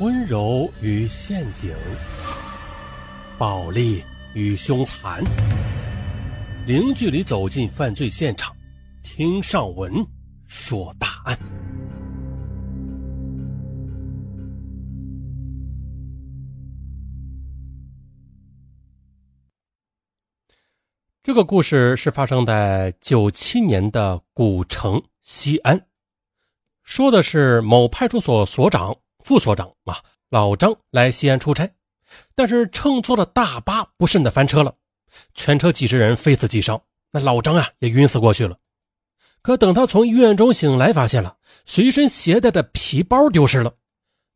温柔与陷阱，暴力与凶残，零距离走进犯罪现场，听上文说大案。这个故事是发生在九七年的古城西安，说的是某派出所所长。副所长啊，老张来西安出差，但是乘坐的大巴不慎的翻车了，全车几十人非死即伤，那老张啊也晕死过去了。可等他从医院中醒来，发现了随身携带的皮包丢失了，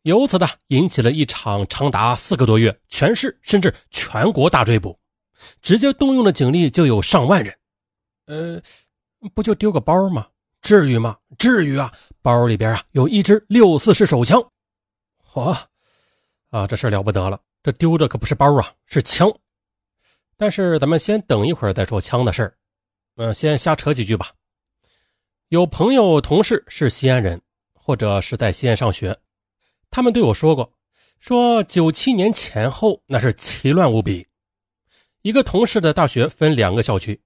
由此呢引起了一场长达四个多月全市甚至全国大追捕，直接动用的警力就有上万人。呃，不就丢个包吗？至于吗？至于啊！包里边啊有一支六四式手枪。嚯，啊，这事了不得了！这丢的可不是包啊，是枪。但是咱们先等一会儿再说枪的事儿。嗯，先瞎扯几句吧。有朋友、同事是西安人，或者是在西安上学，他们对我说过，说九七年前后那是奇乱无比。一个同事的大学分两个校区，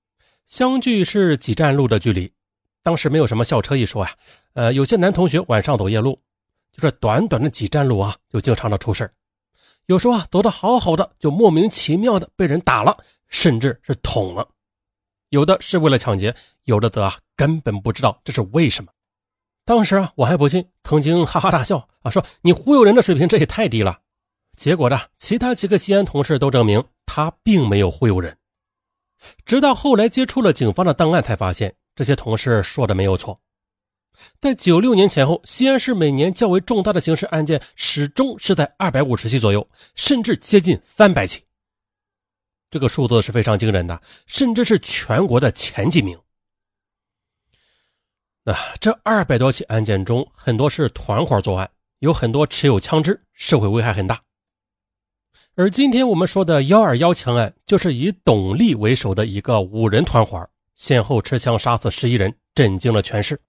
相距是几站路的距离。当时没有什么校车一说呀，呃，有些男同学晚上走夜路。这短短的几站路啊，就经常的出事有时候啊，走的好好的，就莫名其妙的被人打了，甚至是捅了。有的是为了抢劫，有的则啊根本不知道这是为什么。当时啊，我还不信，曾经哈哈大笑啊，说你忽悠人的水平这也太低了。结果呢，其他几个西安同事都证明他并没有忽悠人。直到后来接触了警方的档案，才发现这些同事说的没有错。在九六年前后，西安市每年较为重大的刑事案件始终是在二百五十起左右，甚至接近三百起。这个数字是非常惊人的，甚至是全国的前几名。那这二百多起案件中，很多是团伙作案，有很多持有枪支，社会危害很大。而今天我们说的幺二幺枪案，就是以董丽为首的一个五人团伙，先后持枪杀死十一人，震惊了全市。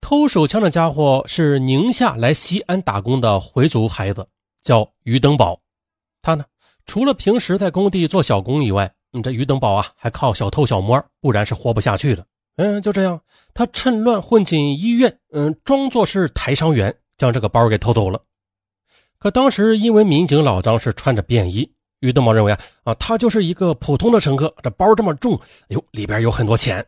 偷手枪的家伙是宁夏来西安打工的回族孩子，叫于登宝。他呢，除了平时在工地做小工以外，嗯，这于登宝啊，还靠小偷小摸，不然是活不下去的。嗯，就这样，他趁乱混进医院，嗯，装作是台商员，将这个包给偷走了。可当时因为民警老张是穿着便衣，于登宝认为啊，啊，他就是一个普通的乘客，这包这么重，哎呦，里边有很多钱。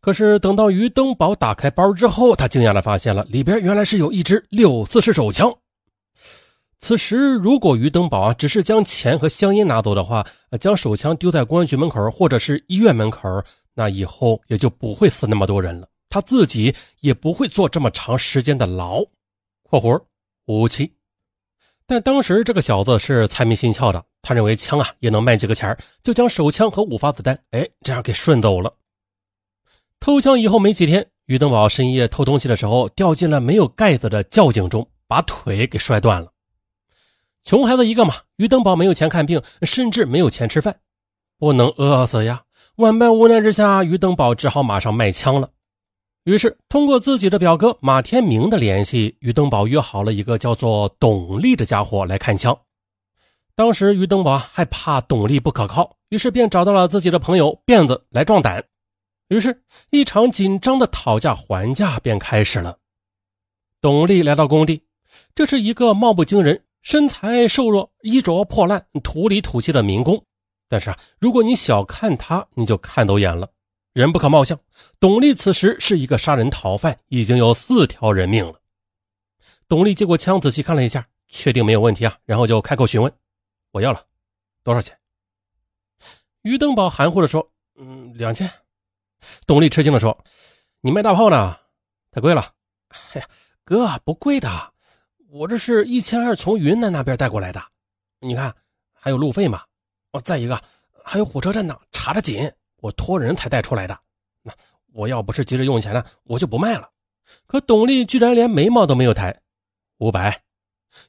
可是等到于登宝打开包之后，他惊讶的发现了里边原来是有一支六四式手枪。此时，如果于登宝啊只是将钱和香烟拿走的话，将手枪丢在公安局门口或者是医院门口，那以后也就不会死那么多人了，他自己也不会坐这么长时间的牢。（括弧无期）但当时这个小子是财迷心窍的，他认为枪啊也能卖几个钱就将手枪和五发子弹，哎，这样给顺走了。偷枪以后没几天，于登宝深夜偷东西的时候掉进了没有盖子的窖井中，把腿给摔断了。穷孩子一个嘛，于登宝没有钱看病，甚至没有钱吃饭，不能饿死呀。万般无奈之下，于登宝只好马上卖枪了。于是通过自己的表哥马天明的联系，于登宝约好了一个叫做董丽的家伙来看枪。当时于登宝害怕董丽不可靠，于是便找到了自己的朋友辫子来壮胆。于是，一场紧张的讨价还价便开始了。董丽来到工地，这是一个貌不惊人、身材瘦弱、衣着破烂、土里土气的民工。但是啊，如果你小看他，你就看走眼了。人不可貌相，董丽此时是一个杀人逃犯，已经有四条人命了。董丽接过枪，仔细看了一下，确定没有问题啊，然后就开口询问：“我要了，多少钱？”于登宝含糊的说：“嗯，两千。”董丽吃惊地说：“你卖大炮呢？太贵了。”“哎呀，哥，不贵的，我这是一千二从云南那边带过来的。你看，还有路费嘛。哦，再一个，还有火车站呢，查得紧，我托人才带出来的。那我要不是急着用钱呢，我就不卖了。”可董丽居然连眉毛都没有抬。五百，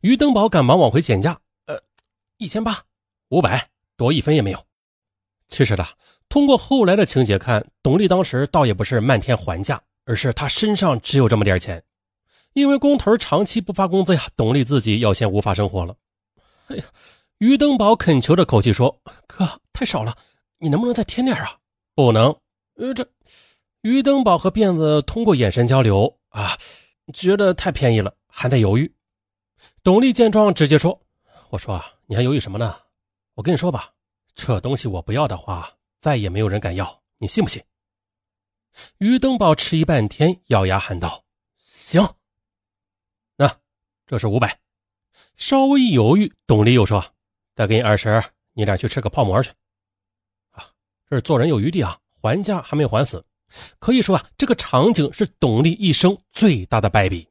于登宝赶忙往回减价：“呃，一千八，五百，多一分也没有。”其实的。通过后来的情节看，董丽当时倒也不是漫天还价，而是他身上只有这么点钱。因为工头长期不发工资呀，董丽自己要先无法生活了。哎呀，于登宝恳求着口气说：“哥，太少了，你能不能再添点啊？”不能。呃，这于登宝和辫子通过眼神交流啊，觉得太便宜了，还在犹豫。董丽见状，直接说：“我说啊，你还犹豫什么呢？我跟你说吧，这东西我不要的话，再也没有人敢要，你信不信？”于登宝迟疑半天，咬牙喊道：“行。”那这是五百。稍微犹豫，董丽又说：“再给你二十，你俩去吃个泡馍去。”啊，这是做人有余地啊，还价还没有还死。可以说啊，这个场景是董丽一生最大的败笔。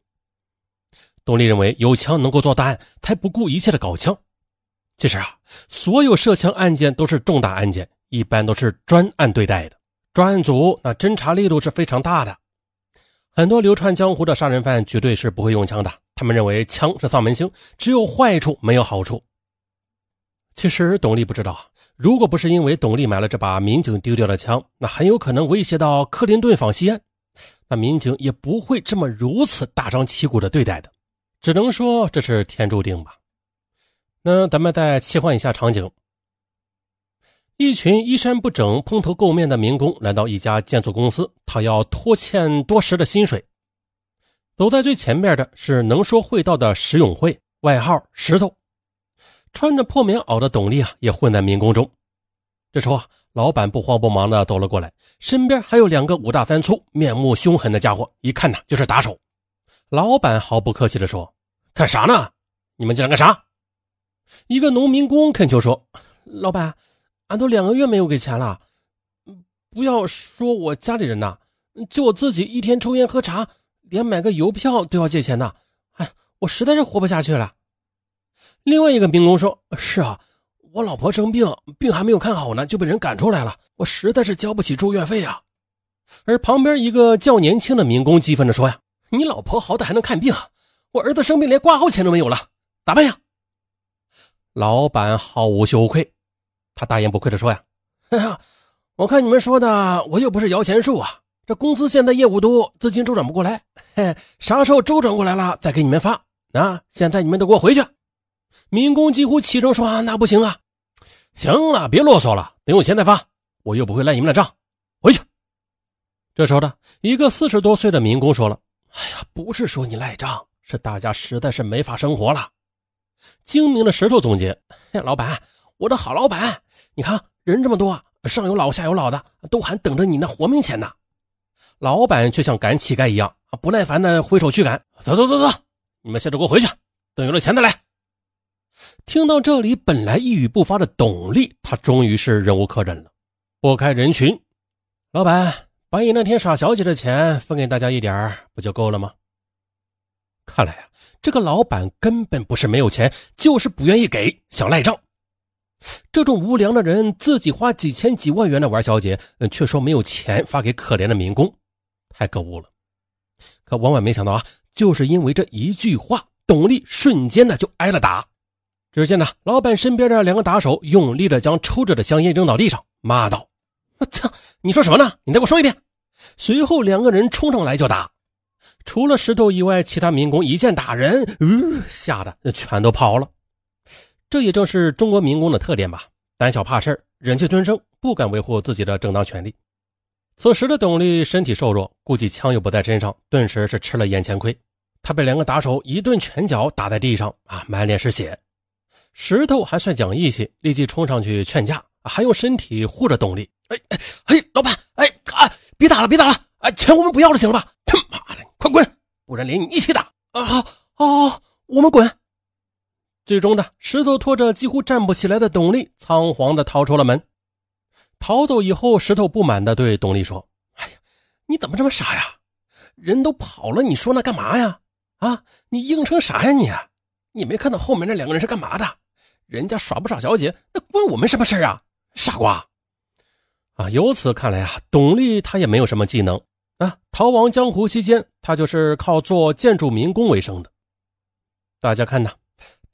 董丽认为有枪能够做大案，才不顾一切的搞枪。其实啊，所有涉枪案件都是重大案件，一般都是专案对待的。专案组那侦查力度是非常大的，很多流窜江湖的杀人犯绝对是不会用枪的。他们认为枪是丧门星，只有坏处没有好处。其实董丽不知道，如果不是因为董丽买了这把民警丢掉的枪，那很有可能威胁到克林顿访西安，那民警也不会这么如此大张旗鼓的对待的。只能说这是天注定吧。那咱们再切换一下场景。一群衣衫不整、蓬头垢面的民工来到一家建筑公司，讨要拖欠多时的薪水。走在最前面的是能说会道的石永会，外号石头。穿着破棉袄的董丽啊，也混在民工中。这时候啊，老板不慌不忙的走了过来，身边还有两个五大三粗、面目凶狠的家伙，一看呢就是打手。老板毫不客气的说：“干啥呢？你们进来干啥？”一个农民工恳求说：“老板。”俺都两个月没有给钱了，不要说我家里人呐，就我自己一天抽烟喝茶，连买个邮票都要借钱呢。哎，我实在是活不下去了。另外一个民工说：“是啊，我老婆生病，病还没有看好呢，就被人赶出来了，我实在是交不起住院费啊。”而旁边一个较年轻的民工激愤地说：“呀，你老婆好歹还能看病，我儿子生病连挂号钱都没有了，咋办呀？”老板毫无羞愧。他大言不愧地说：“呀，哎呀，我看你们说的，我又不是摇钱树啊！这公司现在业务多，资金周转不过来，嘿，啥时候周转过来了再给你们发啊？现在你们都给我回去！”民工几乎齐声说：“啊那不行啊！行了，别啰嗦了，等有钱再发，我又不会赖你们的账，回去。”这时候呢，一个四十多岁的民工说了：“哎呀，不是说你赖账，是大家实在是没法生活了。”精明的石头总结：“老板，我的好老板。”你看人这么多，上有老下有老的，都还等着你那活命钱呢。老板却像赶乞丐一样，不耐烦的挥手驱赶：“走走走走，你们现在给我回去，等有了钱再来。”听到这里，本来一语不发的董丽，他终于是忍无可忍了，拨开人群：“老板，把你那天耍小姐的钱分给大家一点不就够了吗？”看来啊，这个老板根本不是没有钱，就是不愿意给，想赖账。这种无良的人，自己花几千几万元的玩小姐，却说没有钱发给可怜的民工，太可恶了。可万万没想到啊，就是因为这一句话，董丽瞬间的就挨了打。只见呢，老板身边的两个打手用力的将抽着的香烟扔到地上，骂道：“我操，你说什么呢？你再给我说一遍！”随后两个人冲上来就打，除了石头以外，其他民工一见打人，呃，吓得全都跑了。这也正是中国民工的特点吧，胆小怕事忍气吞声，不敢维护自己的正当权利。此时的董丽身体瘦弱，估计枪又不在身上，顿时是吃了眼前亏。他被两个打手一顿拳脚打在地上，啊，满脸是血。石头还算讲义气，立即冲上去劝架，还用身体护着董丽。哎哎嘿，老板，哎啊，别打了，别打了，啊，钱我们不要了，行了吧？他妈的，快滚，不然连你一起打！啊，好好，好，我们滚。最终的石头拖着几乎站不起来的董丽，仓皇的逃出了门。逃走以后，石头不满的对董丽说：“哎呀，你怎么这么傻呀？人都跑了，你说那干嘛呀？啊，你硬撑啥呀你？你没看到后面那两个人是干嘛的？人家耍不耍小姐，那关我们什么事啊？傻瓜！啊，由此看来啊，董丽他也没有什么技能啊。逃亡江湖期间，他就是靠做建筑民工为生的。大家看呐。”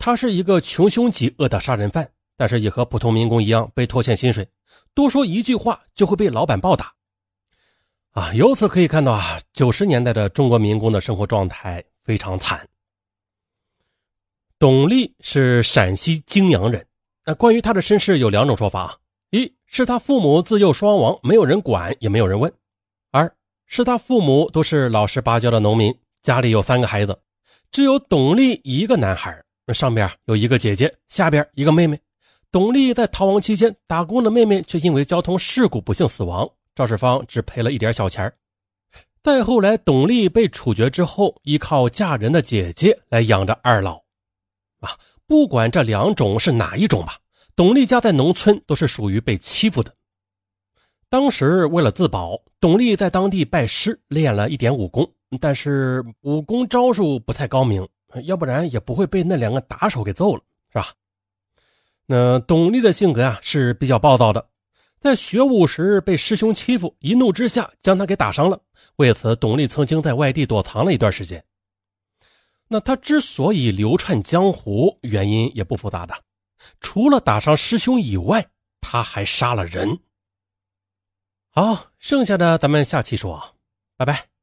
他是一个穷凶极恶的杀人犯，但是也和普通民工一样被拖欠薪水，多说一句话就会被老板暴打。啊，由此可以看到啊，九十年代的中国民工的生活状态非常惨。董力是陕西泾阳人，那关于他的身世有两种说法：一是他父母自幼双亡，没有人管，也没有人问；二是他父母都是老实巴交的农民，家里有三个孩子，只有董力一个男孩，那上边有一个姐姐，下边一个妹妹。董丽在逃亡期间打工的妹妹却因为交通事故不幸死亡，肇事方只赔了一点小钱再后来，董丽被处决之后，依靠嫁人的姐姐来养着二老。啊，不管这两种是哪一种吧，董丽家在农村都是属于被欺负的。当时为了自保，董丽在当地拜师练了一点武功，但是武功招数不太高明，要不然也不会被那两个打手给揍了，是吧？那董丽的性格啊是比较暴躁的，在学武时被师兄欺负，一怒之下将他给打伤了。为此，董丽曾经在外地躲藏了一段时间。那他之所以流窜江湖，原因也不复杂的，除了打伤师兄以外，他还杀了人。好，剩下的咱们下期说，拜拜。